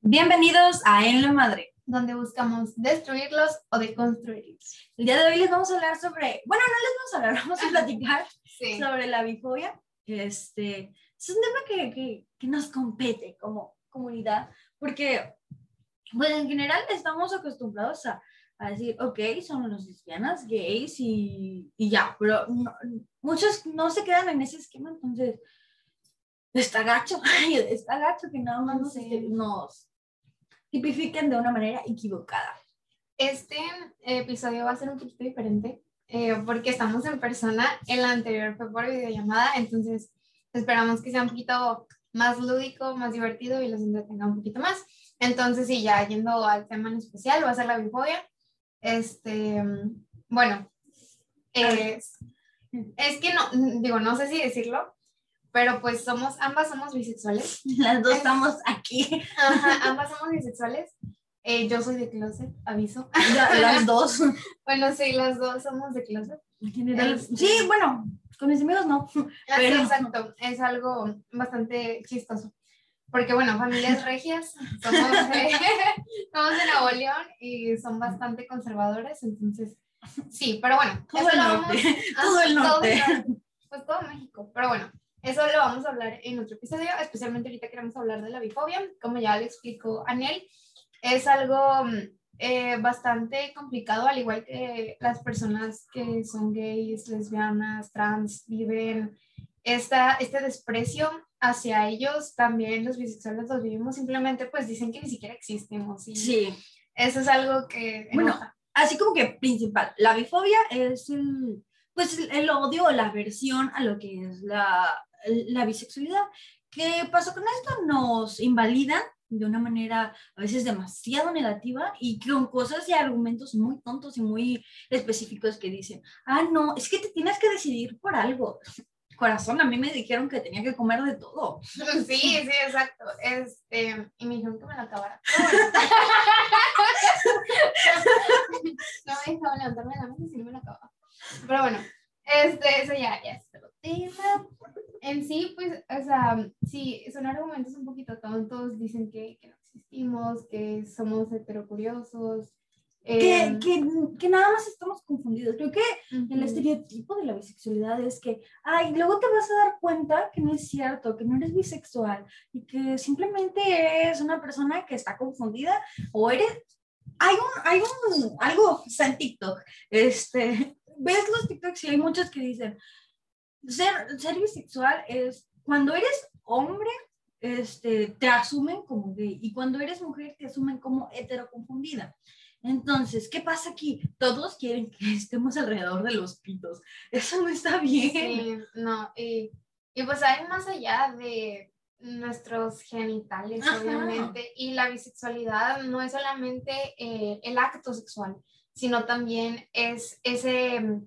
Bienvenidos a En la Madre. donde buscamos destruirlos o deconstruirlos. El día de hoy les vamos a hablar sobre, bueno, no les vamos a hablar, vamos a platicar Sí. sobre la bifobia. Este, es un tema que, que, que nos compete como comunidad, porque, pues en general estamos acostumbrados a, a decir, ok, son los lesbianas, gays y, y ya, pero no- muchos no se quedan en ese esquema, entonces está gacho, está gacho que nada más nos, Sí. este, nos tipifiquen de una manera equivocada. Este episodio va a ser un poquito diferente eh, porque estamos en persona. El anterior fue por videollamada, entonces esperamos que sea un poquito más lúdico, más divertido y los entretenga un poquito más. Entonces, sí, ya yendo al tema en especial, va a ser la bifobia. Este, bueno, es, es que no, digo, no sé si decirlo, pero pues somos, ambas somos bisexuales. Las dos estamos aquí, Ajá, ambas somos bisexuales. Eh, yo soy de closet, aviso. ya, las dos. Bueno, sí, las dos somos de closet. En general, Este- Sí, bueno, con mis amigos no. Pero- exacto. Es algo bastante chistoso. Porque, bueno, familias regias, somos de, somos de Nuevo León y son bastante conservadores, entonces, sí, pero bueno, Todo el norte, todo el norte. pues todo México, pero bueno, eso lo vamos a hablar en otro episodio, especialmente ahorita queremos hablar de la bifobia, como ya le explicó Anel, es algo mm, eh, bastante complicado, al igual que las personas que son gays, lesbianas, trans, viven esta, este desprecio hacia ellos, también los bisexuales los vivimos, simplemente pues dicen que ni siquiera existimos y Sí. eso es algo que... Bueno, enoja. Así como que principal, la bifobia es el, pues el, el odio o la aversión a lo que es la, la bisexualidad. ¿Qué pasó con esto? Nos invalidan de una manera a veces demasiado negativa y con cosas y argumentos muy tontos y muy específicos que dicen, ah, no, es que te tienes que decidir por algo. Corazón, a mí me dijeron que tenía que comer de todo. Sí, sí, exacto. Este, y me dijeron que me la acabara. No me dejaban levantarme de la mesa si no me la acababa. Pero bueno, este, eso ya, ya es otro tema. En sí, pues, o sea, sí, son argumentos un poquito tontos. Dicen que, que no existimos, que somos heterocuriosos. Que, em, que, que nada más estamos confundidos. Creo que El ujú. estereotipo de la bisexualidad es que, ay, luego te vas a dar cuenta que no es cierto, que no eres bisexual y que simplemente eres una persona que está confundida o eres... Hay un, hay un, algo, está en TikTok, este, ves los TikToks y hay muchos que dicen, ser, ser bisexual es cuando eres hombre, este, te asumen como gay y cuando eres mujer te asumen como heteroconfundida. Entonces, ¿qué pasa aquí? Todos quieren que estemos alrededor de los pitos. Eso no está bien. Sí, no, y, y pues hay más allá de nuestros genitales, Ajá. obviamente, y la bisexualidad no es solamente eh, el acto sexual, sino también es ese,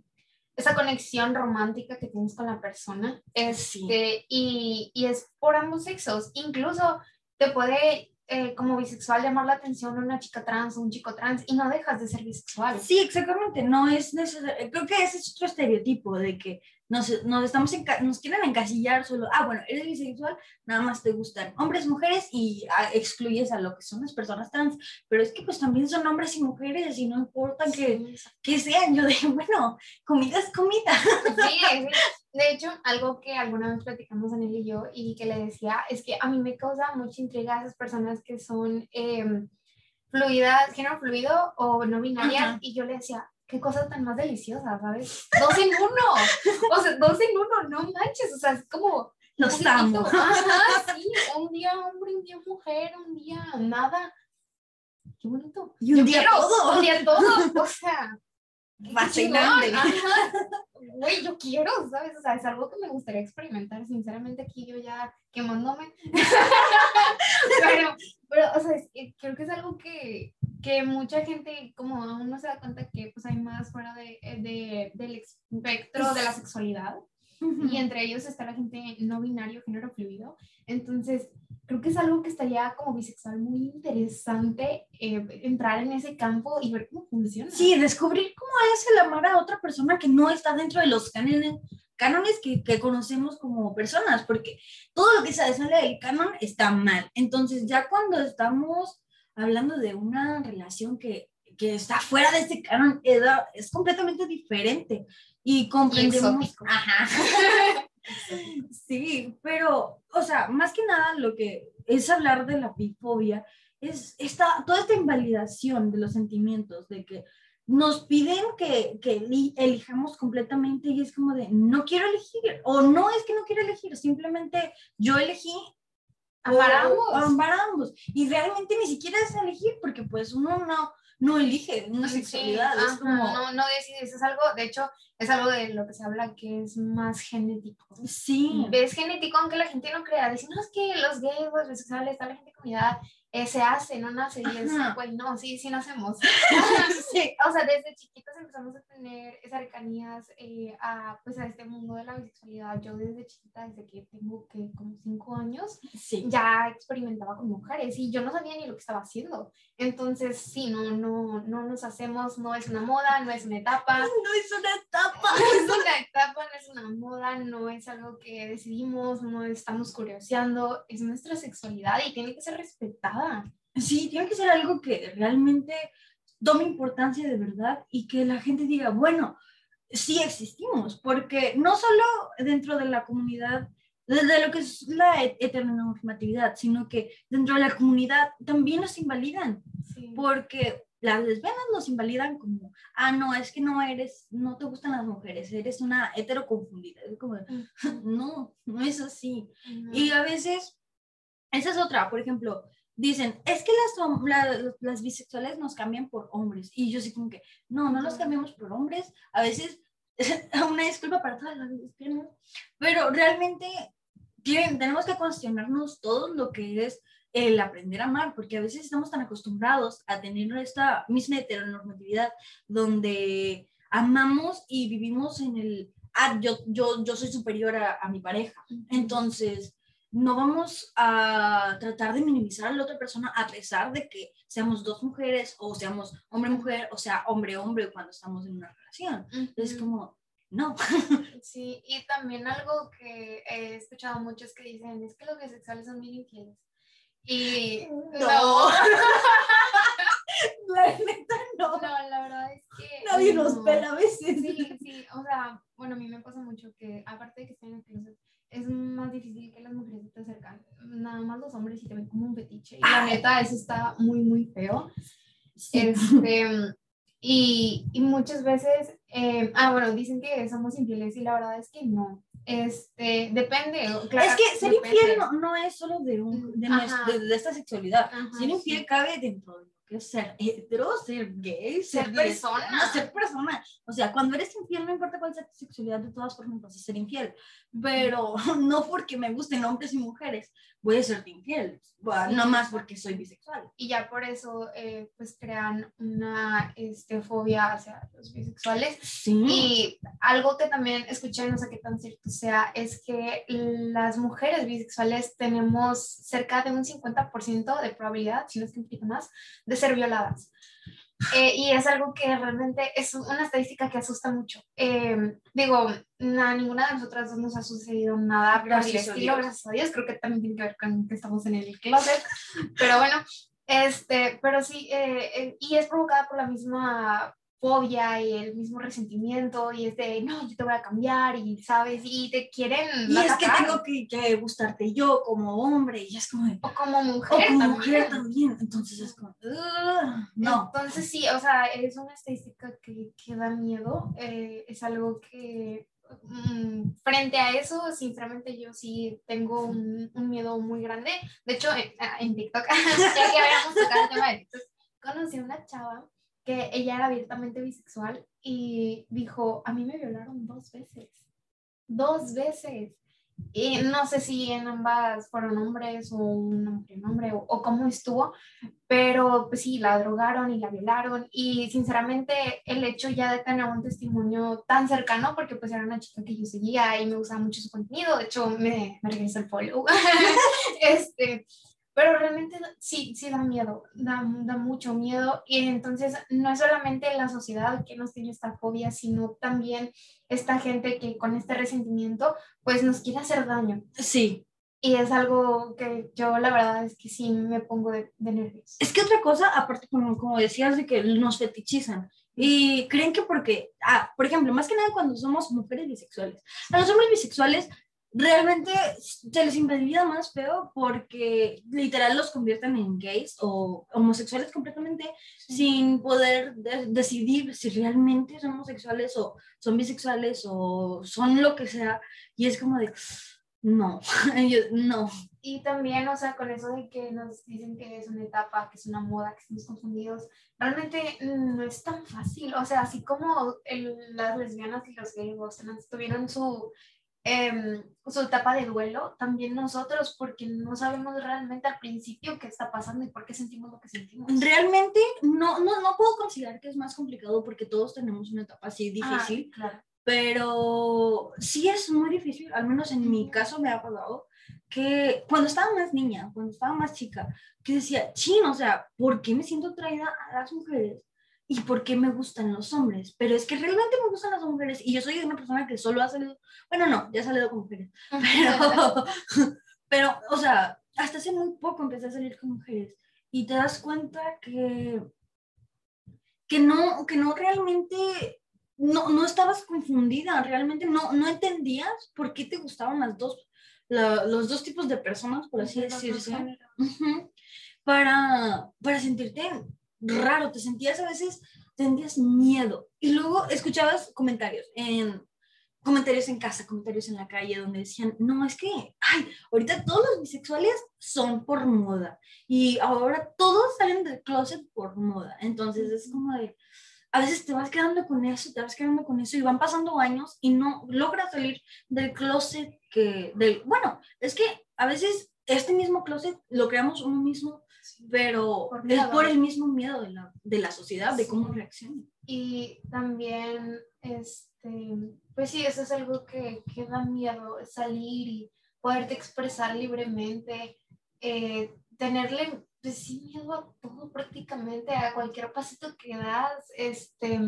esa conexión romántica que tienes con la persona, este, y, y es por ambos sexos, incluso te puede... eh, como bisexual llamar la atención una chica trans o un chico trans y no dejas de ser bisexual. Sí, exactamente. No es necesario. Creo que ese es otro estereotipo de que nos, nos, estamos nos quieren encasillar solo. Ah, bueno, eres bisexual, nada más te gustan hombres, mujeres y ah, excluyes a lo que son las personas trans. Pero es que pues también son hombres y mujeres y no importa que, Sí, que sean. Yo digo, bueno, comida es comida. Sí, sí. De hecho, algo que alguna vez platicamos en él y yo y que le decía es que a mí me causa mucha intriga esas personas que son eh, fluidas, género fluido o no binarias Ajá. y yo le decía, qué cosa tan más deliciosa, ¿sabes? Dos en uno, o sea, dos en uno, no manches, o sea, es como... Los un amo. sí, un día hombre, un día mujer, un día nada. Qué bonito. Y un Yo día quiero, todo. Un día todo, o sea, Fascinante. Güey, yo quiero, ¿sabes? O sea, es algo que me gustaría experimentar. Sinceramente, aquí yo ya quemándome. pero, pero, o sea, es creo que es algo que, que mucha gente, como aún no se da cuenta que pues hay más fuera de, de- del espectro de la sexualidad. Y entre ellos está la gente no binario, género fluido. Entonces, creo que es algo que estaría como bisexual muy interesante eh, entrar en ese campo y ver cómo funciona. Sí, descubrir cómo es el amar a otra persona que no está dentro de los cánones, cánones que, que, conocemos como personas, porque todo lo que se sale del canon está mal. Entonces, ya cuando estamos hablando de una relación que, que está fuera de este canon, es completamente diferente. Y comprendemos. Ajá. sí, pero, o sea, más que nada lo que es hablar de la bifobia es esta, toda esta invalidación de los sentimientos, de que nos piden que, que, elijamos completamente y es como de, no quiero elegir, o no es que no quiero elegir, simplemente yo elegí amar a ambos. Y realmente ni siquiera es elegir, porque pues uno no, no elige una sexualidad. es como... No, no decides, es algo, de hecho, es algo de lo que se habla que es más genético. Sí. Es genético, aunque la gente no crea. Decimos que los gays, los bisexuales, toda la gente con edad eh, se hace, no nace, y es, pues no, sí, sí nacemos. sí. O sea, desde chiquitos empezamos a tener cercanías eh, a, pues, a este mundo de la bisexualidad. Yo desde chiquita, desde que tengo que como cinco años, sí. ya experimentaba con mujeres y yo no sabía ni lo que estaba haciendo. Entonces, sí, no, no, no nos hacemos, no es una moda, no es una etapa. No es una etapa. No es una etapa, no es una moda, no es algo que decidimos, no estamos curioseando, es nuestra sexualidad y tiene que ser respetada Sí, tiene que ser algo que realmente tome importancia de verdad y que la gente diga, bueno, sí existimos, porque no solo dentro de la comunidad, desde lo que es la heteronormatividad, sino que dentro de la comunidad también nos invalidan, porque las lesbianas nos invalidan como, ah, no, es que no eres, no te gustan las mujeres, eres una hetero confundida. Es como, no, no es así. Y a veces, esa es otra, por ejemplo, dicen, es que las, las bisexuales nos cambian por hombres. Y yo sí como que, no, no los cambiamos por hombres. A veces, una disculpa para todas las lesbianas, pero realmente tienen, tenemos que cuestionarnos todo lo que es el aprender a amar, porque a veces estamos tan acostumbrados a tener esta misma heteronormatividad donde amamos y vivimos en el, ah, yo, yo, yo soy superior a, a mi pareja. Entonces, no vamos a tratar de minimizar a la otra persona a pesar de que seamos dos mujeres o seamos hombre-mujer o sea hombre-hombre cuando estamos en una relación. Es como, no. Sí, y también algo que he escuchado muchos que dicen es que los bisexuales son bien infieles. Y no. la neta no. No, la verdad es que. Nadie nos pela a veces. Sí, sí, o sea, bueno, a mí me pasa mucho que, aparte de que estén en el es más difícil que las mujeres te acercan. Nada más los hombres y te ven como un fetiche. Y la neta, eso está muy, muy feo. Este, y, y, muchas veces, eh, ah, bueno, dicen que somos infieles y la verdad es que no. Este, depende. Claro, es que ser infiel no, es solo de, un, de, de, esta sexualidad. ser infiel cabe dentro de ser hetero, ser gay, ser, persona. ser persona. O sea, cuando eres infiel, no importa cuál sea tu sexualidad, de todas formas vas a ser infiel. Pero no porque me gusten hombres y mujeres, voy a ser infiel. No más porque soy bisexual. Y ya por eso, eh, pues crean una este, fobia hacia los bisexuales. Sí. Y algo que también escuché, no sé qué tan cierto sea, es que las mujeres bisexuales tenemos cerca de un 50% de probabilidad, si no es que un poquito más, de ser violadas. Eh, y es algo que realmente es una estadística que asusta mucho. Eh, digo, a ninguna de nosotras dos nos ha sucedido nada gracias por estilo, gracias a Dios. Creo que también tiene que ver con que estamos en el closet. Pero bueno, este, pero sí, eh, y es provocada por la misma fobia y el mismo resentimiento y es de, no, yo te voy a cambiar y, ¿sabes? Y te quieren... Y es que tengo que, gustarte yo como hombre y es como... o como mujer. O como también. mujer también. Entonces es como... no. Entonces sí, o sea, es una estadística que, que da miedo. Eh, es algo que mm, frente a eso, sinceramente yo sí tengo un, un miedo muy grande. De hecho, en, en TikTok, ya que habíamos tocado el tema de TikTok, conocí a una chava que ella era abiertamente bisexual y dijo, a mí me violaron dos veces, dos veces. Y no sé si en ambas fueron hombres o un hombre o, o cómo estuvo, pero pues sí, la drogaron y la violaron y sinceramente el hecho ya de tener un testimonio tan cercano, porque pues era una chica que yo seguía y me gustaba mucho su contenido, de hecho me, me regresó el follow, este, pero realmente sí, sí da miedo, da, da mucho miedo. Y entonces no es solamente la sociedad que nos tiene esta fobia, sino también esta gente que con este resentimiento pues nos quiere hacer daño. Sí. Y es algo que yo la verdad es que sí me pongo de, de nervios. Es que otra cosa, aparte como, como decías, de que nos fetichizan. Y creen que porque, ah, por ejemplo, más que nada cuando somos mujeres bisexuales. A los hombres bisexuales realmente se les invalida más feo porque literal los convierten en gays o homosexuales completamente sin poder de- decidir si realmente son homosexuales o son bisexuales o son lo que sea. Y es como de, no, yo, no. Y también, o sea, con eso de que nos dicen que es una etapa, que es una moda, que estamos confundidos, realmente no es tan fácil. O sea, así como el- las lesbianas y los gays tuvieron su, em, su etapa de duelo, también nosotros, porque no sabemos realmente al principio qué está pasando y por qué sentimos lo que sentimos. Realmente no, no, no puedo considerar que es más complicado porque todos tenemos una etapa así Ah, difícil. claro. pero sí es muy difícil, al menos en mi caso me ha pasado, que cuando estaba más niña, cuando estaba más chica, que decía, chin, o sea, ¿por qué me siento atraída a las mujeres? ¿Y por qué me gustan los hombres? Pero es que realmente me gustan las mujeres y yo soy una persona que solo ha salido, bueno, no, ya he salido con mujeres, pero, pero, o sea, hasta hace muy poco empecé a salir con mujeres y te das cuenta que, que, no, que no realmente no, no estabas confundida, realmente no, no entendías por qué te gustaban las dos, la- los dos tipos de personas, por así decirse, para, para sentirte raro, te sentías a veces, sentías miedo. Y luego escuchabas comentarios en comentarios en casa, comentarios en la calle donde decían, no, es que, ay, ahorita todos los bisexuales son por moda y ahora todos salen del closet por moda, entonces es como de, a veces te vas quedando con eso, te vas quedando con eso y van pasando años y no logras salir del closet que, del, bueno, es que a veces este mismo closet lo creamos uno mismo, pero Por es por el mismo miedo de la, de la sociedad, de cómo reacciona. Y también, este, pues sí, eso es algo que, que da miedo, salir y poderte expresar libremente, eh, tenerle, pues sí, miedo a todo prácticamente, a cualquier pasito que das. Este,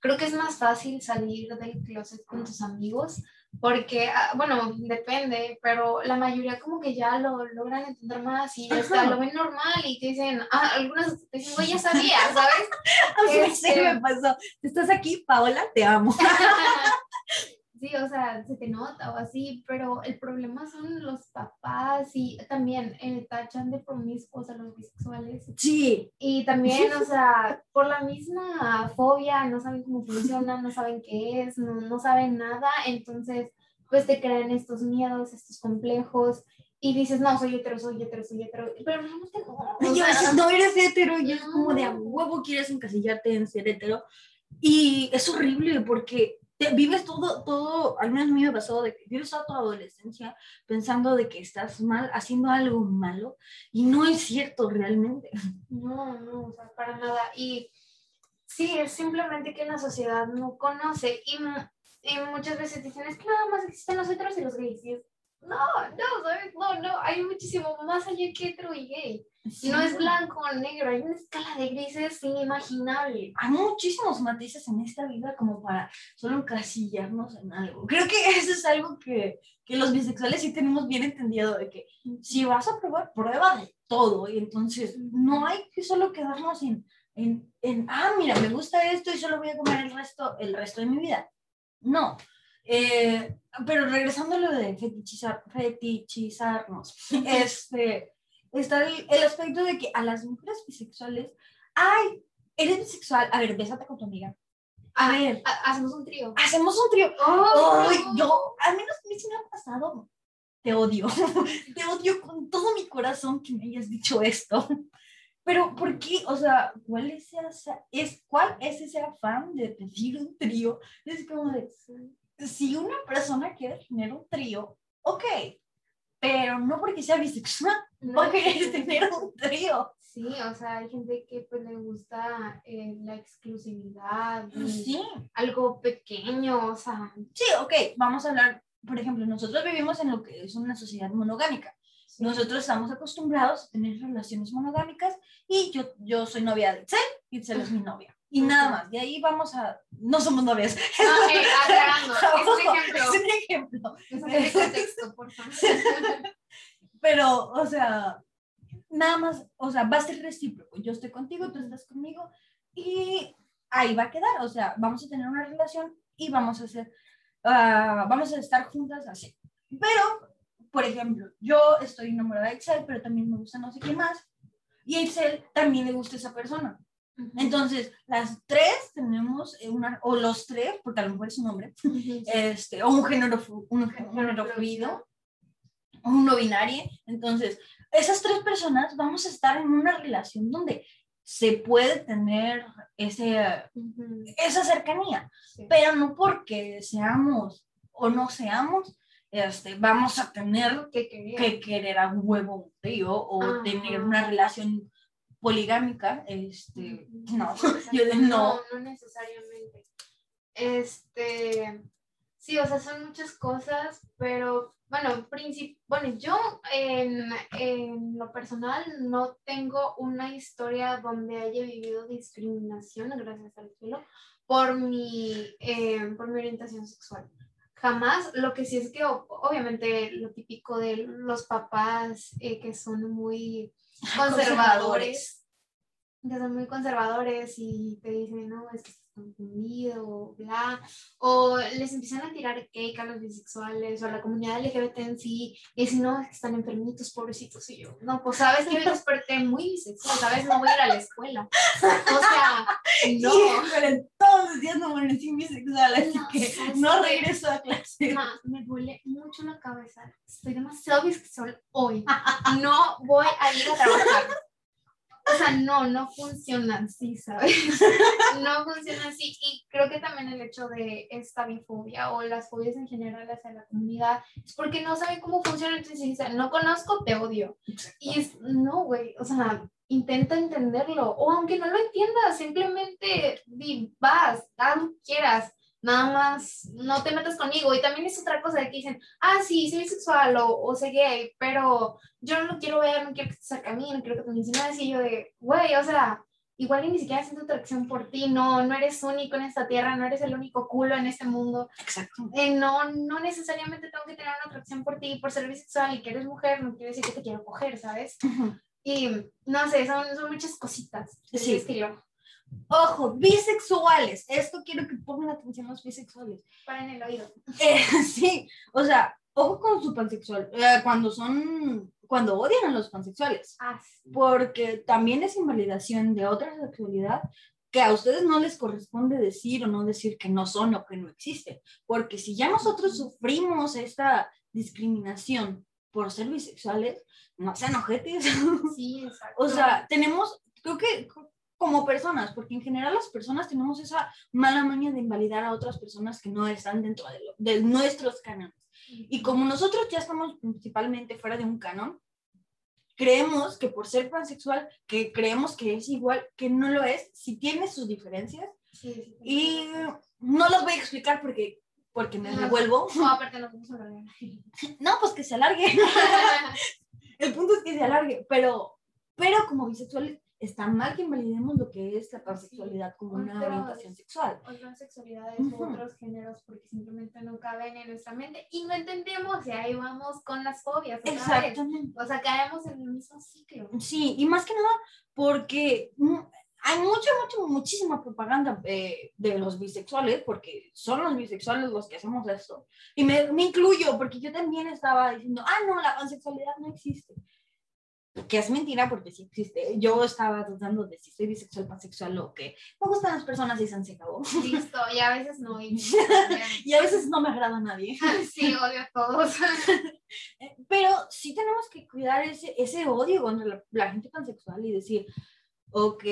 creo que es más fácil salir del closet con tus amigos. Porque, ah, bueno, depende, pero la mayoría como que ya lo logran entender más y Ajá. lo ven normal y te dicen, ah, algunas te dicen, güey, ya sabía, ¿sabes? O sea, Este- me pasó. ¿Estás aquí, Paola? Te amo. Sí, o sea, se te nota o así, pero el problema son los papás y también eh, tachan de promiscuos a los bisexuales. Sí, Y también, o sea, por la misma fobia, no saben cómo funciona, no saben qué es, no, no saben nada, entonces, pues te crean estos miedos, estos complejos, y dices, no, soy hetero, soy hetero, soy hetero, pero realmente no. o sea, no eres hetero y es como de a No. huevo quieres encasillarte en ser hetero. Y es horrible porque te vives todo, todo, al menos a mí me pasó de que vives toda tu adolescencia pensando de que estás mal, haciendo algo malo y no es cierto realmente. No, no, o sea, para nada. Y sí, es simplemente que la sociedad no conoce y, y muchas veces dicen, es que nada más existen los heteros y los gays. Y es, no, no, ¿sabes? No, no, hay muchísimo más allá que hetero y gay. No es blanco o negro, hay una escala de grises inimaginable. Hay muchísimos matices en esta vida como para solo encasillarnos en algo. Creo que eso es algo que, que los bisexuales sí tenemos bien entendido, de que si vas a probar, prueba de todo. Y entonces no hay que solo quedarnos en, en, en, ah, mira, me gusta esto y solo voy a comer el resto, el resto de mi vida. No. Eh, pero regresando a lo de fetichizar, fetichizarnos, este, está el, el aspecto de que a las mujeres bisexuales, ay, eres bisexual, a ver, bésate con tu amiga. A ver, Ha- Hacemos un trío. hacemos un trío. ¡Oh! Ay, yo, al menos a mí sí me ha pasado. Te odio. Te odio con todo mi corazón que me hayas dicho esto. Pero, ¿por qué? O sea, ¿cuál es ese, es, ¿cuál es ese afán de pedir un trío? Es como de, si una persona quiere tener un trío, ok, pero no porque sea bisexual, No, va a querer tener un trío. Sí, o sea, hay gente que pues le gusta eh, la exclusividad, y Sí, algo pequeño, o sea, sí, ok, vamos a hablar, por ejemplo, nosotros vivimos en lo que es una sociedad monogámica. Nosotros estamos acostumbrados a tener relaciones monogámicas y yo, yo soy novia de Itzel, Itzel es mi novia. Y nada más, de ahí vamos a... No somos novias. Ah, aclarando, es un ejemplo. Es un ejemplo. Es un contexto, por favor. Pero, o sea, nada más, o sea, va a ser recíproco. Yo estoy contigo, tú estás conmigo y ahí va a quedar. O sea, vamos a tener una relación y vamos a hacer, ah, vamos a estar juntas así. Pero, por ejemplo, yo estoy enamorada de Excel, pero también me gusta no sé qué más. Y a Excel también le gusta esa persona. Entonces, las tres tenemos una, o los tres, porque a lo mejor es un hombre, este, o un género, un género fluido, o un no binario. Entonces, esas tres personas vamos a estar en una relación donde se puede tener ese, esa cercanía, sí. pero no porque seamos o no seamos, este, vamos a tener ¿Qué quería? que querer a huevo un trío o Ajá. tener una relación poligámica, este, no, yo de no. No, no necesariamente. Este, sí, o sea, son muchas cosas, pero bueno, bueno, yo en, en lo personal no tengo una historia donde haya vivido discriminación, gracias al cielo, por mi, eh, por mi orientación sexual. Jamás, lo que sí es que obviamente lo típico de los papás eh, que son muy conservadores, que son muy conservadores y te dicen, no, es que estás confundido, bla, o les empiezan a tirar cake a los bisexuales o a la comunidad LGBT en sí, y dicen, no, es que están enfermitos, pobrecitos, y yo, no, pues sabes que me desperté muy bisexual, sabes, no voy a ir a la escuela, o sea, no. Sí, pero todos los días me amanecí bisexual, así No, que sabes no regreso a clase. Ma, me duele mucho la cabeza. Estoy demasiado bisexual hoy. No voy a ir a trabajar. O sea, no, no funciona así, ¿sabes? No funciona así. Y creo que también el hecho de esta bifobia o las fobias en general hacia la comunidad es porque no saben cómo funciona. Entonces dicen, no conozco, te odio. Y es, no, güey, o sea, intenta entenderlo. O aunque no lo entiendas, simplemente di, vas, que quieras. Nada más, no te metas conmigo. Y también es otra cosa de que dicen, ah, sí, soy bisexual o, o soy gay, pero yo no lo quiero ver, no quiero que estés cerca de mí, no quiero que te menciones. Y yo de, güey, o sea, igual ni siquiera siento atracción por ti, no, no eres único en esta tierra, no eres el único culo en este mundo. Exacto. Eh, no, no necesariamente tengo que tener una atracción por ti por ser bisexual y que eres mujer, no quiere decir que te quiero coger, ¿sabes? Y no sé, son, son muchas cositas de ese Sí. estilo. Ojo, bisexuales. Esto quiero que pongan atención los bisexuales. Para en el oído. Eh, sí, o sea, ojo con su pansexual. eh, cuando son, cuando odian a los pansexuales. Ah, sí. porque también es invalidación de otra sexualidad que a ustedes no les corresponde decir o no decir que no son o que no existen, porque si ya nosotros sufrimos esta discriminación por ser bisexuales, no sean ojetes. Sí, exacto. o sea, tenemos, creo que como personas, porque en general las personas tenemos esa mala manía de invalidar a otras personas que no están dentro de, lo- de nuestros cánones. Y como nosotros ya estamos principalmente fuera de un canon, creemos que por ser pansexual, que creemos que es igual, que no lo es, si tiene sus diferencias. Sí, sí, sí. Y no las voy a explicar porque, porque me No. revuelvo. No, aparte hablar. No, pues que se alargue. El punto es que se alargue, pero, pero como bisexuales está mal que invalidemos lo que es la pansexualidad como una Otros- orientación sexual. Otras sexualidades Ujú. u otros géneros porque simplemente no caben en nuestra mente y no entendemos y ahí vamos con las fobias. vez. Exactamente. O sea, caemos en el mismo ciclo. Sí, y más que nada porque mm, hay mucha, mucha, muchísima propaganda eh, de los bisexuales, porque son los bisexuales los que hacemos esto. Y me, me incluyo, porque yo también estaba diciendo, ah, no, la pansexualidad no existe. Que es mentira, porque sí existe. Yo estaba dudando de si soy bisexual, pansexual o que me gustan las personas y se acabó. Listo, y a veces no. Y, Y a veces no me agrada a nadie. sí, odio a todos. Eh, Pero sí tenemos que cuidar ese, ese odio contra la, la gente pansexual y decir, ok,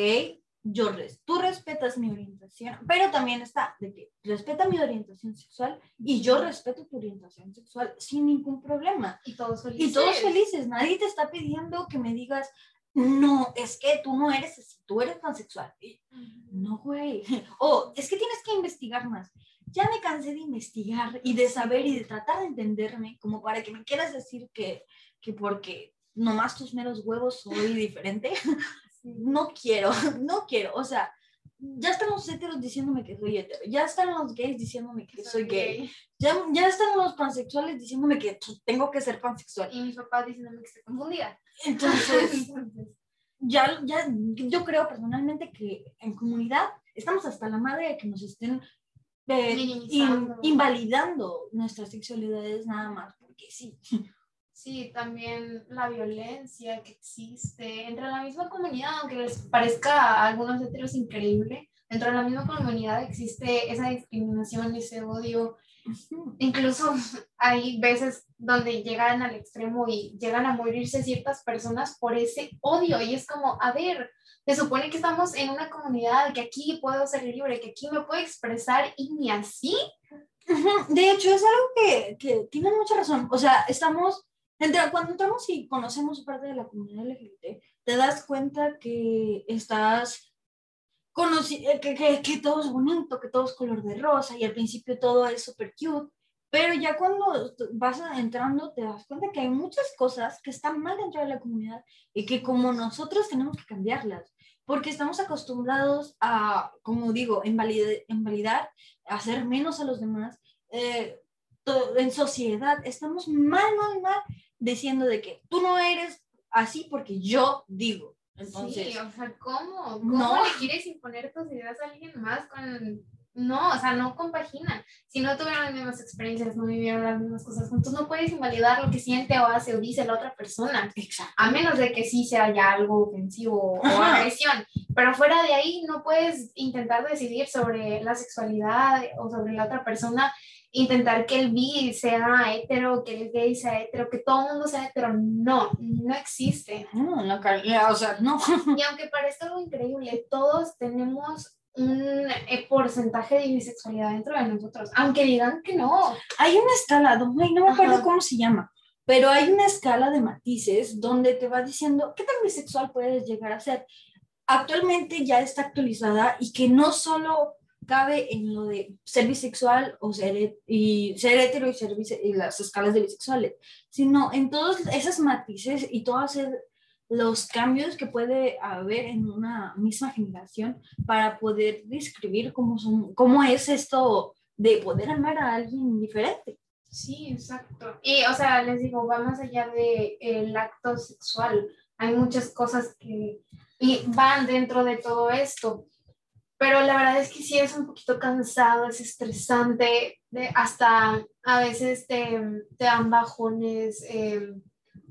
yo res, tú respetas mi orientación, pero también está de que respeta mi orientación sexual y yo respeto tu orientación sexual sin ningún problema. Y todos felices. Y todos felices, nadie te está pidiendo que me digas, no, es que tú no eres así, tú eres pansexual. Y, No, güey. O es que tienes que investigar más. Ya me cansé de investigar y de saber y de tratar de entenderme como para que me quieras decir que que porque nomás tus meros huevos soy diferente. no quiero, no quiero. O sea, ya están los heteros diciéndome que soy hetero, ya están los gays diciéndome que soy gay, ya, ya están los pansexuales diciéndome que tengo que ser pansexual. Y mis papás diciéndome que estoy confundida. Entonces, ya, ya, yo creo personalmente que en comunidad estamos hasta la madre de que nos estén eh, in- invalidando nuestras sexualidades nada más, porque sí. Sí, también la violencia que existe entre la misma comunidad, aunque les parezca a algunos heteros increíble, dentro de la misma comunidad existe esa discriminación, ese odio. Incluso hay veces donde llegan al extremo y llegan a morirse ciertas personas por ese odio y es como, a ver, se supone que estamos en una comunidad, que aquí puedo ser libre, que aquí me puedo expresar y ni así. De hecho, es algo que, que tiene mucha razón. O sea, estamos Entra- cuando entramos y conocemos parte de la comunidad LGBT, te das cuenta que estás eh, que, que, que todo es bonito, que todo es color de rosa y al principio todo es súper cute, pero ya cuando vas entrando te das cuenta que hay muchas cosas que están mal dentro de la comunidad y que como nosotros tenemos que cambiarlas, porque estamos acostumbrados a, como digo, invalid- invalidar, hacer menos a los demás. eh, en sociedad estamos mal, mal, mal diciendo de que tú no eres así porque yo digo. Entonces, sí, o sea, ¿cómo? ¿Cómo no. le quieres imponer tus ideas a alguien más con... No, o sea, no compagina. Si no tuvieron las mismas experiencias, no vivieron las mismas cosas juntos, no puedes invalidar lo que siente o hace o dice la otra persona. exacto. A menos de que sí sea ya algo ofensivo o Ajá. agresión. Pero fuera de ahí no puedes intentar decidir sobre la sexualidad o sobre la otra persona, intentar que el bi sea hetero, que el gay sea hetero, que todo el mundo sea hetero. No, no existe. No, ya, o sea, no. Y aunque parezca algo increíble, todos tenemos un eh, porcentaje de bisexualidad dentro de nosotros, aunque digan que no. Hay una escala, no me acuerdo Ajá. cómo se llama, pero hay una escala de matices donde te va diciendo qué tan bisexual puedes llegar a ser. Actualmente ya está actualizada y que no solo cabe en lo de ser bisexual o ser, y ser hetero y ser bise- y las escalas de bisexuales, sino en todos esos matices y todos los cambios que puede haber en una misma generación para poder describir cómo, son, cómo es esto de poder amar a alguien diferente. Sí, exacto. Y, o sea, les digo, va más allá del el acto sexual. Hay muchas cosas que y van dentro de todo esto. Pero la verdad es que sí es un poquito cansado, es estresante, de, hasta a veces te, te dan bajones eh,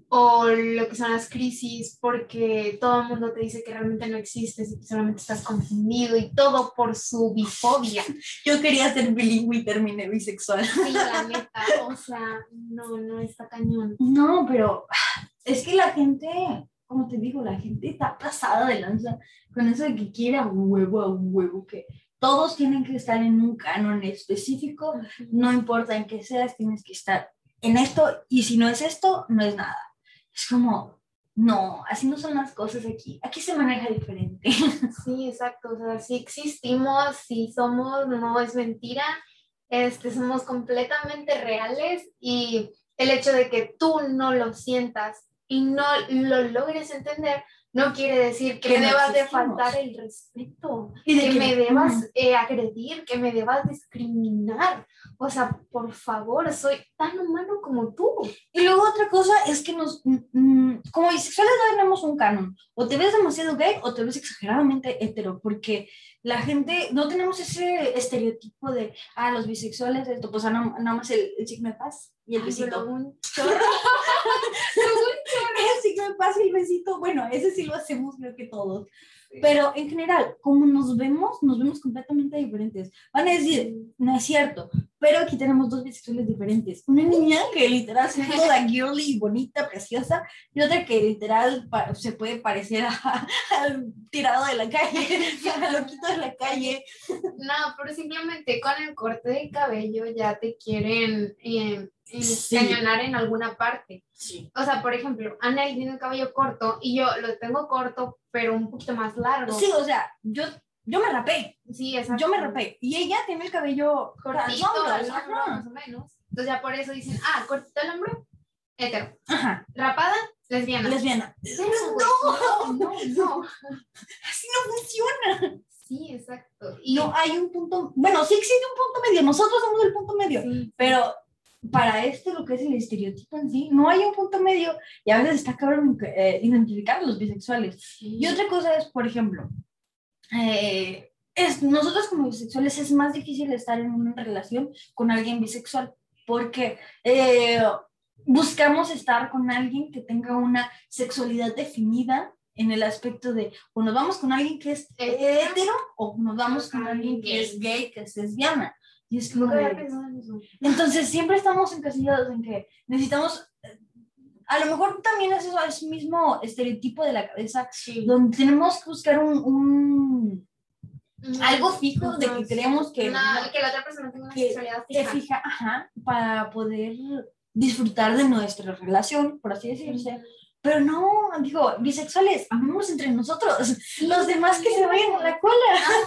o lo que son las crisis porque todo el mundo te dice que realmente no existes y que solamente estás confundido y todo por su bifobia. Yo quería ser bilingüe y terminé bisexual. Sí, la neta, o sea, no, no está cañón. No, pero es que la gente, como te digo, la gente está pasada de lanza con eso de que quiere a huevo, a huevo, que todos tienen que estar en un canon específico, no importa en qué seas, tienes que estar en esto y si no es esto, no es nada. Es como, no, así no son las cosas aquí. Aquí se maneja diferente. Sí, exacto. O sea, sí existimos, sí somos, no es mentira. Este, somos completamente reales y el hecho de que tú no lo sientas y no lo logres entender no quiere decir que, Que me no debas de existimos. faltar el respeto, Y de que, que- me debas eh, agredir, que me debas discriminar. O sea, por favor, soy tan humano como tú. Y luego otra cosa es que nos, mm, mm, como bisexuales no tenemos un canon. O te ves demasiado gay o te ves exageradamente hetero, porque la gente, no tenemos ese estereotipo de, ah, los bisexuales, esto, pues ah, no- nada más el, el signo de paz y el Ay, besito. un chorro. El signo de paz y el besito, bueno, ese sí lo hacemos creo que todos. Pero en general, como nos vemos, nos vemos completamente diferentes. Van a decir, no es cierto, pero aquí tenemos dos bisexuales diferentes. Una niña que literal se ve toda girly, bonita, preciosa, y otra que literal se puede parecer al tirado de la calle, al loquito de la calle. No, pero simplemente con el corte de cabello ya te quieren eh, eh, Sí. cañonar en alguna parte. Sí. O sea, por ejemplo, Anel tiene el cabello corto y yo lo tengo corto, pero un poquito más largo. Sí, o sea, yo, yo me rapé, Sí, exacto. yo me rapé, y ella tiene el cabello Cortito, al hombro, más o menos. Entonces ya por eso dicen, ah, cortito al hombro, hetero. Ajá, Rapada, lesbiana. lesbiana. No, no, no. Así no funciona. Sí, exacto. Y No hay un punto, bueno, sí existe un punto medio, nosotros somos el punto medio, sí, pero para esto lo que es el estereotipo en sí, no hay un punto medio y a veces está cabrón eh, identificar a los bisexuales. sí. Y otra cosa es, por ejemplo, eh, es, nosotros como bisexuales es más difícil estar en una relación con alguien bisexual porque eh, buscamos estar con alguien que tenga una sexualidad definida en el aspecto de o nos vamos con alguien que es Hetero. o nos vamos con alguien que es gay, que es lesbiana. Y es como de- entonces siempre estamos encasillados en que necesitamos, eh, a lo mejor también es eso, es mismo estereotipo de la cabeza, Sí. donde tenemos que buscar un, un- Mm, algo fijo de que creemos que, Una- que la otra persona tenga una que- sexualidad que fija. fija, ajá, para poder disfrutar de nuestra relación, por así decirse. Pero no, digo, bisexuales, amemos entre nosotros. Los demás que se vayan a la cola. Ajá,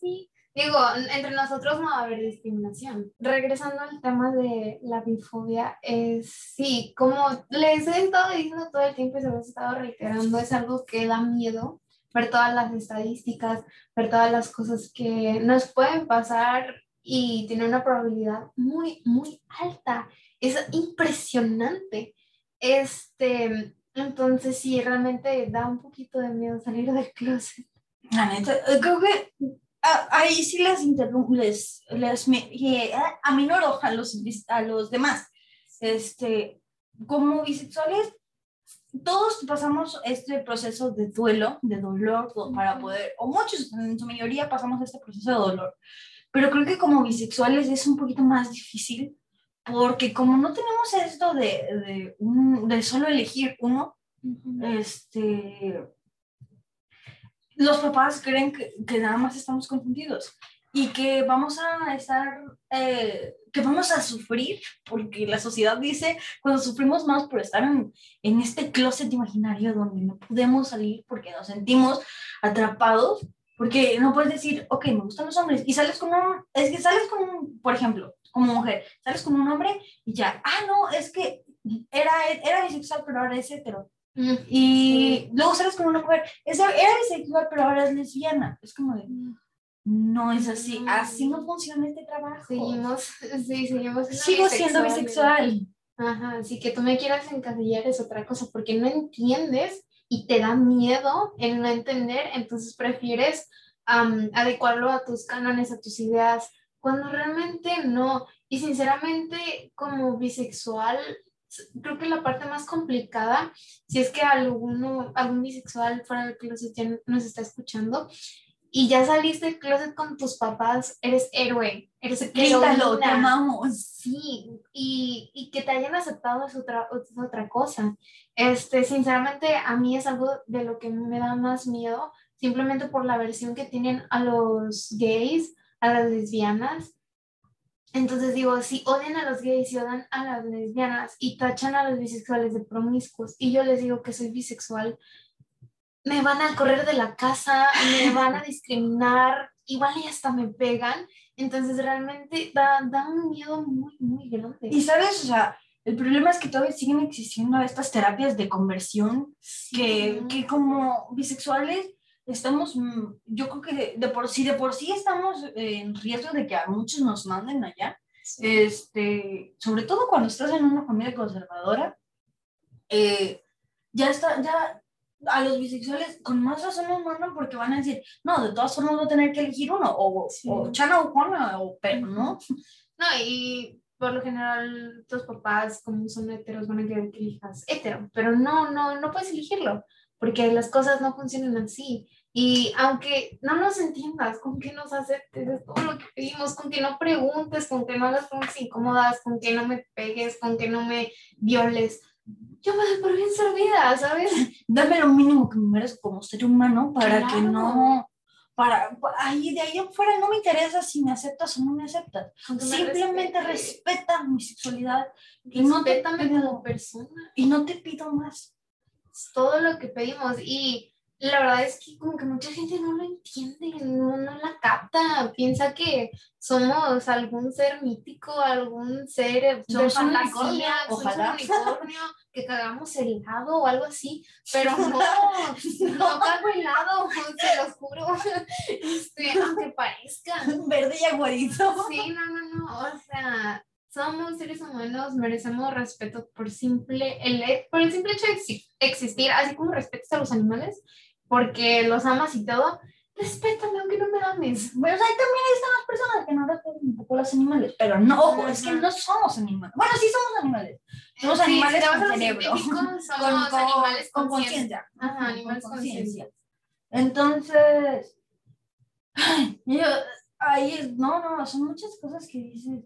sí. Digo, entre nosotros no va a haber discriminación. Regresando al tema de la bifobia, es sí, como les he estado diciendo todo el tiempo y se los he estado reiterando, es algo que da miedo ver todas las estadísticas, ver todas las cosas que nos pueden pasar y tiene una probabilidad muy, muy alta. Es impresionante. Este, entonces sí, realmente da un poquito de miedo salir del closet. La neta, eh, creo que ah, ahí sí les interrumpo, les, les me- eh, aminoro a los, a los demás. Este, como bisexuales, todos pasamos este proceso de duelo, de dolor, do- para poder, o muchos, en su mayoría pasamos este proceso de dolor. Pero creo que como bisexuales es un poquito más difícil, porque como no tenemos esto de, de, un- de solo elegir uno, este, los papás creen que, que nada más estamos confundidos y que vamos a estar, eh, que vamos a sufrir, porque la sociedad dice, cuando sufrimos más por estar en, en este closet imaginario donde no podemos salir porque nos sentimos atrapados, porque no puedes decir, ok, me gustan los hombres, y sales con un, es que sales con un, por ejemplo, como mujer, sales con un hombre y ya, ah, no, es que era, era bisexual, pero ahora es hetero. Mm, Y luego sales con una mujer, era bisexual, pero ahora es lesbiana. Es como de, no es así, Mm. así no funciona este trabajo. Seguimos, sí, seguimos siendo Sigo siendo bisexuales. bisexual. Ajá, así que tú me quieras encasillar es otra cosa, porque no entiendes y te da miedo el no entender, entonces prefieres am, adecuarlo a tus cánones, a tus ideas, cuando realmente no. Y sinceramente, como bisexual, creo que la parte más complicada, si es que alguno, algún bisexual fuera del closet ya nos está escuchando, y ya saliste del closet con tus papás, eres héroe, eres Grítalo, te amamos. Sí, y, y que te hayan aceptado es otra, es otra cosa. Este, sinceramente, a mí es algo de lo que me da más miedo, simplemente por la versión que tienen a los gays, a las lesbianas. Entonces digo, si odian a los gays y odian a las lesbianas y tachan a los bisexuales de promiscuos y yo les digo que soy bisexual, me van a correr de la casa, me van a discriminar, igual y hasta me pegan. Entonces realmente da, da un miedo muy, muy grande. Y sabes, o sea, el problema es que todavía siguen existiendo estas terapias de conversión que, Sí. que como bisexuales estamos, mm, yo creo que de, de por sí, de por sí estamos en riesgo de que a muchos nos manden allá. este, sobre todo cuando estás en una familia conservadora, eh, ya está, ya a los bisexuales con más razón nos mandan porque van a decir, no, de todas formas voy a tener que elegir uno, o, Sí. o Chana o Juana, o pero, ¿no? No, y por lo general tus papás, como son heteros, van a querer que elijas hetero, pero no, no, no puedes elegirlo, porque las cosas no funcionan así. Y aunque no nos entiendas, con que nos aceptes, es todo lo que pedimos, con que no preguntes, con que no hagas preguntas incómodas, con que no me pegues, con que no me violes, yo me doy por bien servida, ¿sabes? Dame lo mínimo que me merezco como ser humano para que Claro. no, para, ahí de ahí afuera no me interesa si me aceptas o no me aceptas. Que me Simplemente respeta mi sexualidad y no te pido- como persona. y no te pido más. Es todo lo que pedimos y la verdad es que como que mucha gente no lo entiende, no, no la capta, piensa que somos algún ser mítico, algún ser de Somos un unicornio, ojalá. un unicornio, que cagamos helado o algo así, pero no, no cago helado, se los juro, este, aunque parezca. Verde y aguadito. Sí, no, no, no, o sea, somos seres humanos, merecemos respeto por simple, el, por el simple hecho de exi- existir, así como respetas a los animales, porque los amas y todo, respétame aunque no me ames. Bueno, ahí también están las personas que no respetan un poco los animales, pero no, ojo, es que no somos animales. Bueno, sí somos animales. Somos Sí, animales con cerebro. Con, Somos con- animales con conciencia. Ajá, Con animales conciencia. conscientes. Entonces, yo, ahí no, no, son muchas cosas que dices,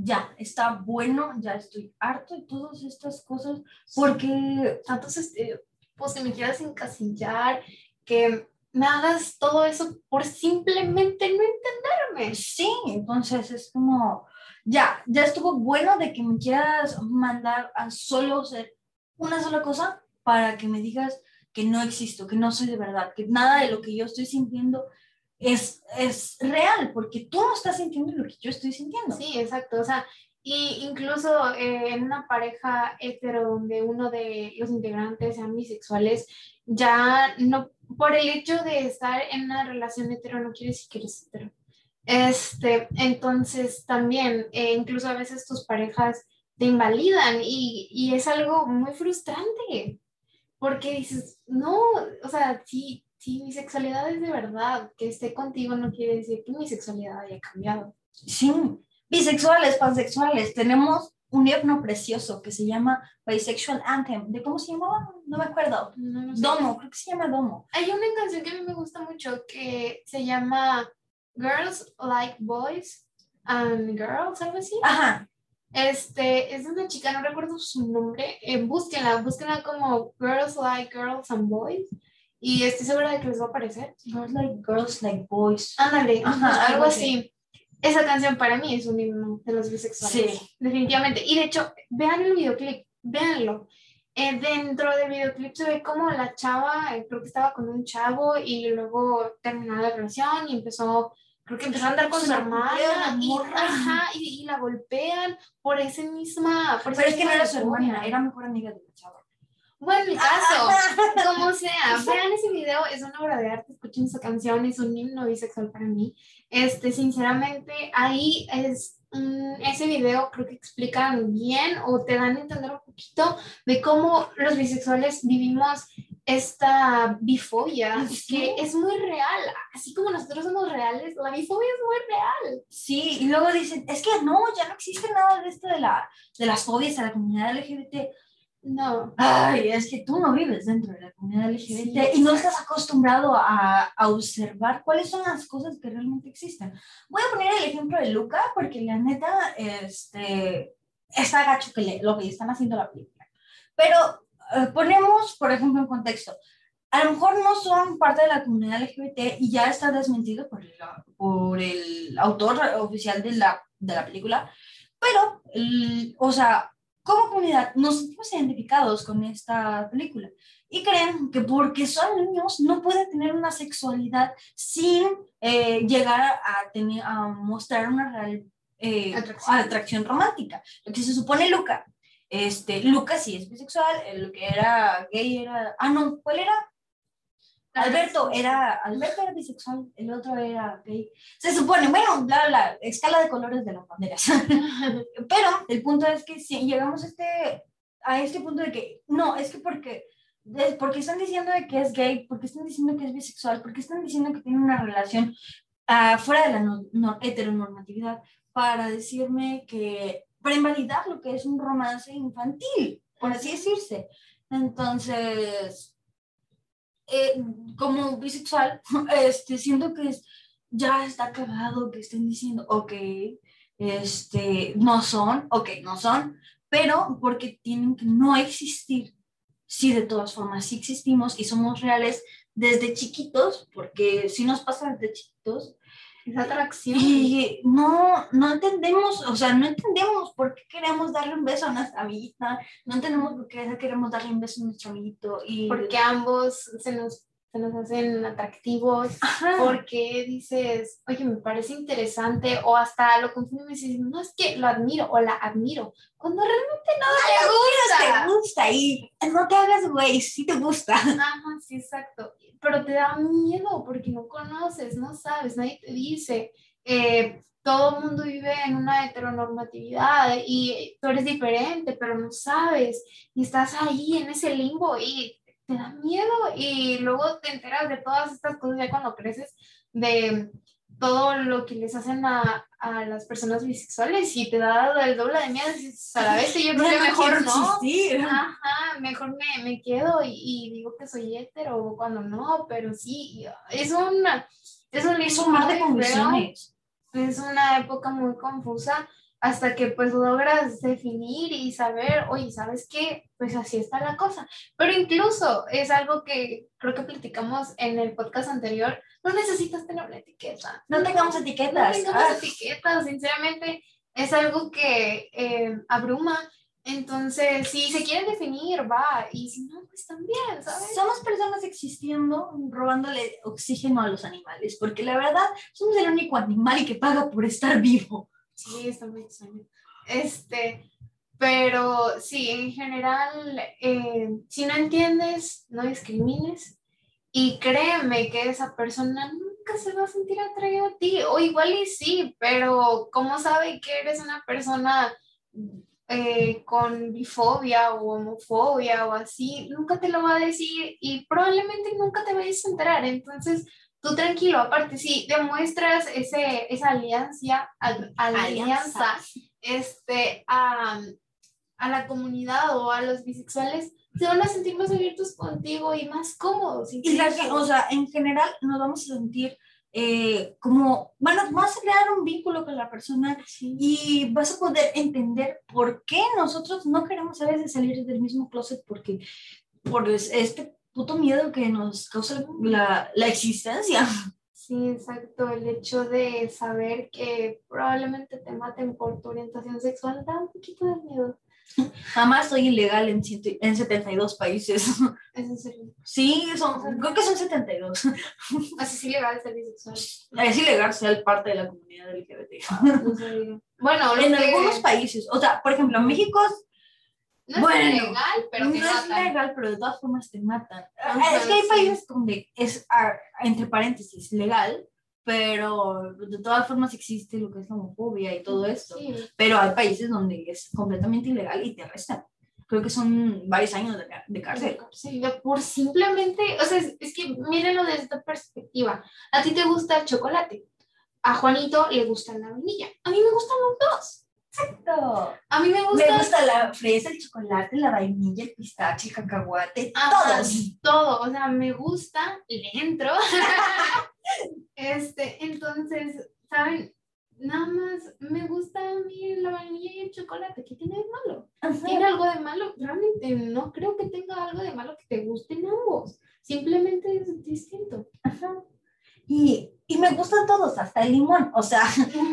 ya, está bueno, ya estoy harto de todas estas cosas, porque Tantos estereotipos que me quieras encasillar, que me hagas todo eso por simplemente no entenderme. sí, entonces es como, ya, ya estuvo bueno de que me quieras mandar a solo ser una sola cosa para que me digas que no existo, que no soy de verdad, que nada de lo que yo estoy sintiendo es, es real, porque tú no estás sintiendo lo que yo estoy sintiendo. Sí, exacto. O sea, y incluso eh, en una pareja hetero donde uno de los integrantes sean bisexuales, ya no, por el hecho de estar en una relación hetero no quiere decir que eres hetero. Este, entonces también, eh, incluso a veces tus parejas te invalidan y, y es algo muy frustrante, porque dices, no, o sea, sí, sí, mi sexualidad es de verdad, que esté contigo no quiere decir que mi sexualidad haya cambiado. Sí, bisexuales, pansexuales, tenemos un himno precioso que se llama Bisexual Anthem. ¿De cómo se llamaba? No me acuerdo. No, no sé. Domo, creo que se llama Domo. Hay una canción que a mí me gusta mucho que se llama Girls Like Boys and Girls, algo así. Ajá, Este, es de una chica, no recuerdo su nombre. Eh, búsquenla, búsquenla como Girls Like Girls and Boys. Y estoy segura de que les va a aparecer. girls like girls like boys. Ándale, Ajá, algo así. Esa canción para mí es un himno de los bisexuales. Sí. Definitivamente. Y de hecho, vean el videoclip, véanlo. Eh, dentro del videoclip se ve como la chava, eh, creo que estaba con un chavo y luego terminó la relación y empezó, creo que empezó a andar con su hermana y, ajá, y, y la golpean por ese misma... Por esa Pero es que no misma era su hermana, era mejor amiga de la chava. Bueno, el caso, como sea, vean ese video, es una obra de arte, escuchen esa canción, es un himno bisexual para mí. Este, sinceramente, ahí es, ese video creo que explican bien o te dan a entender un poquito de cómo los bisexuales vivimos esta bifobia, Sí. que es muy real, así como nosotros somos reales, la bifobia es muy real. Sí, y luego dicen, es que no, ya no existe nada de esto de, la, de las fobias a la comunidad LGBT. No, Ay, es que tú no vives dentro de la comunidad LGBT Sí, y no estás acostumbrado a, a observar cuáles son las cosas que realmente existen. Voy a poner el ejemplo de Luca porque la neta, este, está gacho que le- lo que están haciendo la película. Pero eh, ponemos, por ejemplo, en contexto. A lo mejor no son parte de la comunidad LGBT y ya está desmentido por el, por el autor oficial de la, de la película, pero, el- o sea, como comunidad nos sentimos identificados con esta película y creen que porque son niños no pueden tener una sexualidad sin eh, llegar a, tener, a mostrar una real eh, Atracción. atracción romántica. Lo que se supone Luca. Este, Luca sí es bisexual, el que era gay era... Ah, no, ¿cuál era? Alberto era, Alberto era bisexual, el otro era gay. Se supone, bueno, bla, bla, escala de colores de las banderas. Pero el punto es que si llegamos a este, a este punto de que, no, es que porque, de- porque están diciendo de que es gay, porque están diciendo que es bisexual, porque están diciendo que tiene una relación ah, fuera de la no- no- heteronormatividad, para decirme que, para invalidar lo que es un romance infantil, por así decirse. Entonces, eh, como bisexual, este, siento que es, ya está cagado que estén diciendo, ok, este, no son, ok, no son, pero porque tienen que no existir. Sí, de todas formas, sí existimos y somos reales desde chiquitos, porque sí nos pasa desde chiquitos, esa atracción. y no, no entendemos, o sea, no entendemos por qué queremos darle un beso a nuestra amiguita, no entendemos por qué queremos darle un beso a nuestro amiguito y porque ambos se nos se nos hacen atractivos, Ajá. porque dices, oye, me parece interesante, o hasta lo confunden y dices, no es que lo admiro o la admiro, cuando realmente no te gusta. te gusta y no te hagas güey, sí te gusta. Ajá, sí, exacto. Pero te da miedo porque no conoces, no sabes, nadie te dice. Eh, todo el mundo vive en una heteronormatividad y tú eres diferente, pero no sabes. Y estás ahí en ese limbo y te da miedo. Y luego te enteras de todas estas cosas ya cuando creces, de todo lo que les hacen a, a las personas bisexuales y te da el doble de miedo. A la vez, yo creo que mejor no. Ajá, mejor me, me quedo y, y digo que soy hetero cuando no, pero sí, es una, es un, Es un mar de convulsiones. es una época muy confusa hasta que pues logras definir y saber, oye, ¿sabes qué? Pues así está la cosa. Pero incluso es algo que creo que platicamos en el podcast anterior, no necesitas tener una etiqueta. No tengamos No etiquetas. tengamos Ah, etiquetas, sinceramente es algo que eh, abruma. Entonces, si se quiere definir, va, y si no, pues también, ¿sabes? Somos personas existiendo, robándole oxígeno a los animales, porque la verdad somos el único animal que paga por estar vivo. Sí, está muy extraño. Este, pero sí, en general, eh, si no entiendes, no discrimines y créeme que esa persona nunca se va a sentir atraída a ti, o igual y sí, pero ¿cómo sabe que eres una persona eh, con bifobia o homofobia o así? Nunca te lo va a decir y probablemente nunca te vayas a enterar, entonces... Tú tranquilo, aparte, si demuestras ese, esa alianza, al- alianza este, a, a la comunidad o a los bisexuales, se van a sentir más abiertos contigo y más cómodos. Y la, o sea, en general nos vamos a sentir eh, como, bueno, vas a crear un vínculo con la persona y vas a poder entender por qué nosotros no queremos a veces salir del mismo closet porque por es- este puto miedo que nos causa la, la existencia. Sí, exacto. El hecho de saber que probablemente te maten por tu orientación sexual da un poquito de miedo. Jamás soy ilegal en, ciento- en 72 países. Es en serio. Sí, son, creo que son 72. Así es ilegal ser bisexual. Es ilegal ser parte de la comunidad LGBT. No sabía. Bueno, En que algunos países, o sea, por ejemplo, en México no es bueno, ilegal, pero no te es matan. legal, pero de todas formas te matan. Es que hay países donde es, ah, entre paréntesis, legal, pero de todas formas existe lo que es la homofobia y todo esto. Sí. Pero hay países donde es completamente ilegal y te arrestan. Creo que son varios años de, de cárcel. Sí, por simplemente, o sea, es, es que mírenlo desde esta perspectiva. A ti te gusta el chocolate, a Juanito le gusta la vainilla, a mí me gustan los dos. A mí me gusta, Me gusta la fresa, el chocolate, la vainilla, el pistache, el cacahuate, Ajá, todos. todo, o sea, me gusta, le entro. este, entonces, ¿saben? Nada más me gusta a mí la vainilla y el chocolate. ¿Qué tiene de malo? ¿Tiene algo de malo? Realmente no creo que tenga algo de malo que te gusten ambos. Simplemente es distinto. Ajá. Y, y me gustan todos, hasta el limón. O sea,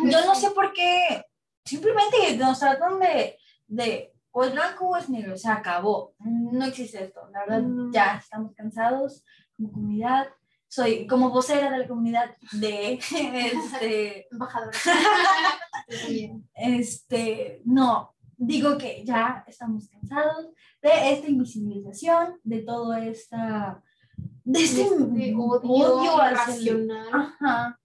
yo no sé por qué. Simplemente nos tratan de, de o es blanco o es negro. Se acabó. No existe esto. La verdad, No. ya estamos cansados como comunidad. Soy como vocera de la comunidad de este, Embajadora. este, no, digo que ya estamos cansados de esta invisibilización, de todo esta, de este, Este odio, el- racional. Ajá.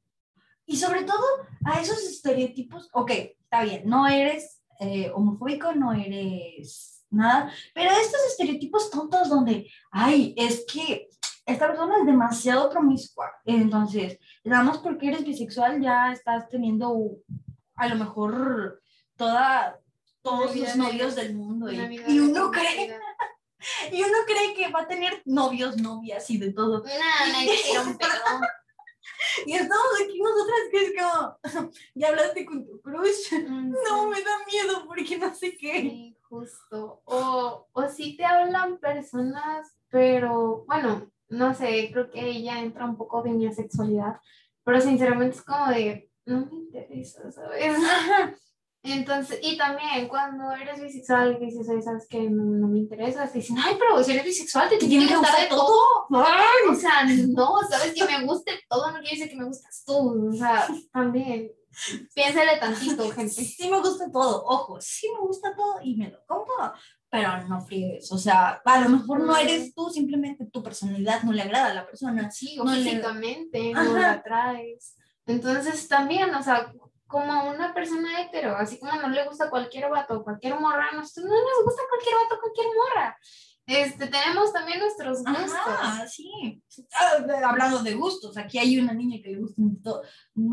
Y sobre todo a esos estereotipos, ok, está bien, no eres eh, homofóbico, no eres nada, pero estos estereotipos tontos donde, ay, es que esta persona es demasiado promiscua, entonces, nada más porque eres bisexual ya estás teniendo a lo mejor toda, todos los novios del mundo y, uno cree, y uno cree que va a tener novios, novias y de todo. No. Y estamos aquí nosotras que es como, ya hablaste con tu crush. Mm, No, me da miedo porque no sé qué. Sí, justo. O, o sí te hablan personas, pero bueno, no sé, creo que ella entra un poco de mi asexualidad, pero sinceramente es como de, no me interesa, ¿sabes? Entonces, y también cuando eres bisexual y dices, "Ay, sabes que no, no me interesa, te dicen, ay, pero si eres bisexual te ¿Te tiene que gustar de todo. Ay, O sea, no, sabes que me guste todo, no quiere decir que me gustas tú. O sea, también, piénsale tantito, gente. Sí me gusta todo, ojo, sí me gusta todo y me lo compro, pero no friegues, o sea, a lo mejor no eres tú, simplemente tu personalidad no le agrada a la persona. Sí, o No le- físicamente, no Ajá. la traes. Entonces también, o sea, como una persona hetero, así como no le gusta cualquier vato, cualquier morra, nosotros no nos gusta cualquier vato, cualquier morra. Este, tenemos también nuestros gustos. Sí. Ah, de- Hablando de gustos, aquí hay una niña que le gustan to-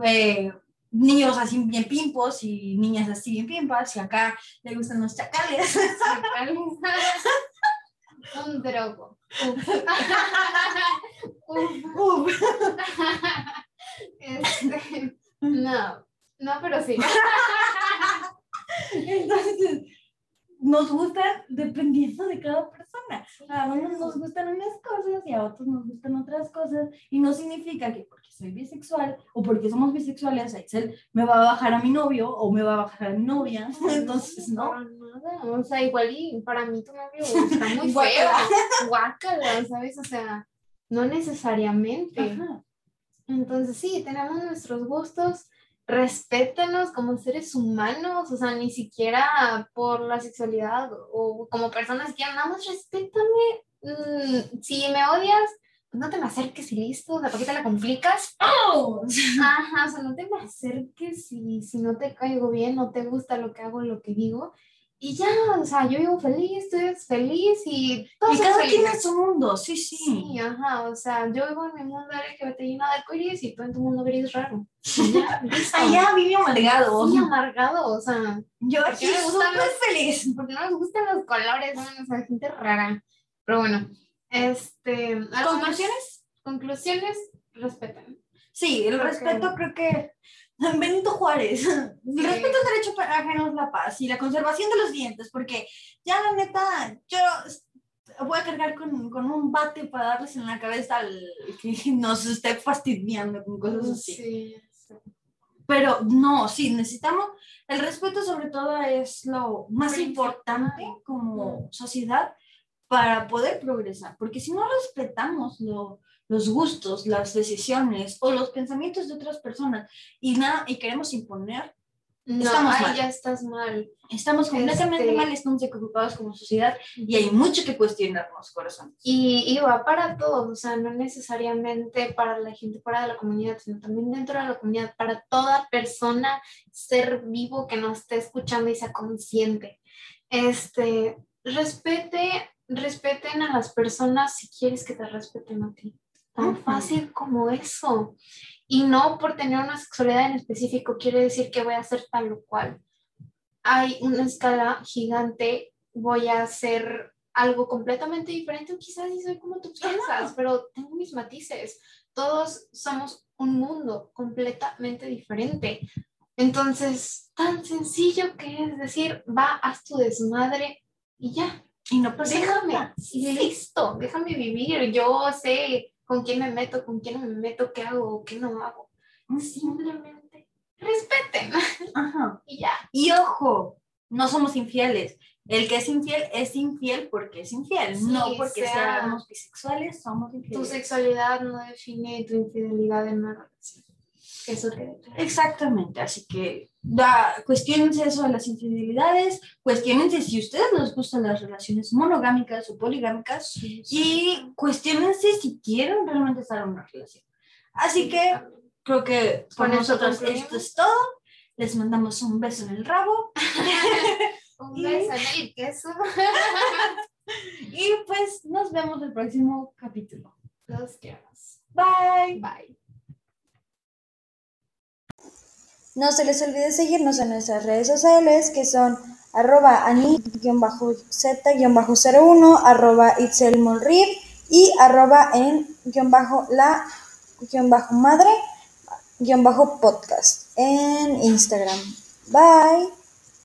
eh, niños así bien pimpos y niñas así bien pimpas, y acá le gustan los chacales. Un drogo. Uf. Uf. Uf. Este, no, no, pero sí. Entonces, nos gustan dependiendo de cada persona. A unos nos gustan unas cosas y a otros nos gustan otras cosas. Y no significa que porque soy bisexual o porque somos bisexuales, Axel me va a bajar a mi novio o me va a bajar a mi novia. Entonces, no. O sea, igual y para mí tu novio está muy feo. Guácala, ¿sabes? O sea, no necesariamente. Ajá. Entonces, sí, tenemos nuestros gustos. Respétanos como seres humanos, o sea, ni siquiera por la sexualidad o como personas que nada más respétame. Mm, si me odias, pues no te me acerques y listo, o sea, ¿por qué te la complicas? ¡Oh! Ajá, o sea, no te me acerques si, si no te caigo bien, no te gusta lo que hago, lo que digo. Y ya, o sea, yo vivo feliz, tú eres feliz y todos Y cada quien es su mundo, sí, sí. Sí, ajá, o sea, yo vivo en mi mundo LGBT lleno de arcoíris y tú en tu mundo gris raro. Ya. Allá vive amargado. Sí, amargado, o sea, Yo ¿Por aquí me gusta súper feliz. porque no nos gustan los colores, ¿no? o sea, gente rara. Pero bueno, este... ¿Conclusiones? Conclusiones, respetan. Sí, el Ok. respeto creo que Benito Juárez. El respeto al derecho ajeno es la paz y la conservación de los dientes, porque ya la neta, yo voy a cargar con, con un bate para darles en la cabeza al que nos esté fastidiando con cosas así. Sí, sí. Pero no, sí, necesitamos, el respeto sobre todo es lo más importante como sociedad para poder progresar, porque si no respetamos lo- los gustos, las decisiones o los pensamientos de otras personas y, nada, y queremos imponer, No, Estamos ahí mal. ya estás mal. estamos completamente Este- mal, estamos equivocados como sociedad y hay mucho que cuestionarnos, corazón. Y, y va para todos, o sea, no necesariamente para la gente fuera de la comunidad, sino también dentro de la comunidad, para toda persona, ser vivo que nos esté escuchando y sea consciente. Este, respete, respeten a las personas si quieres que te respeten a ti. Tan fácil como eso. Y no por tener una sexualidad en específico quiere decir que voy a hacer tal o cual. Hay una escala gigante, voy a hacer algo completamente diferente, o quizás sí soy como tú piensas, pero tengo mis matices. Todos somos un mundo completamente diferente. Entonces, tan sencillo que es decir, va, haz tu desmadre y ya. Y no pasa Déjame, nada. listo, déjame vivir. Yo sé con quién me meto, con quién no me meto, qué hago, qué no hago. Simplemente respeten Ajá. y ya. Y ojo, no somos infieles. El que es infiel es infiel porque es infiel, Sí, no porque sea- seamos bisexuales, somos Tu infieles. sexualidad no define tu infidelidad en una relación. Eso claro. Exactamente, así que da, cuestionense eso de las infidelidades, cuestionense si ustedes les gustan las relaciones monogámicas o poligámicas y cuestionense si quieren realmente estar en una relación. Así que creo que por nosotros esto es todo. Les mandamos un beso en el rabo Un beso en el queso. y pues nos vemos el próximo capítulo. Los queremos. Bye. Bye. No se les olvide seguirnos en nuestras redes sociales que son arroba ani-z-01, arroba itzelmonrib y arroba en guion bajo la guion bajo madre guion bajo podcast en Instagram. Bye.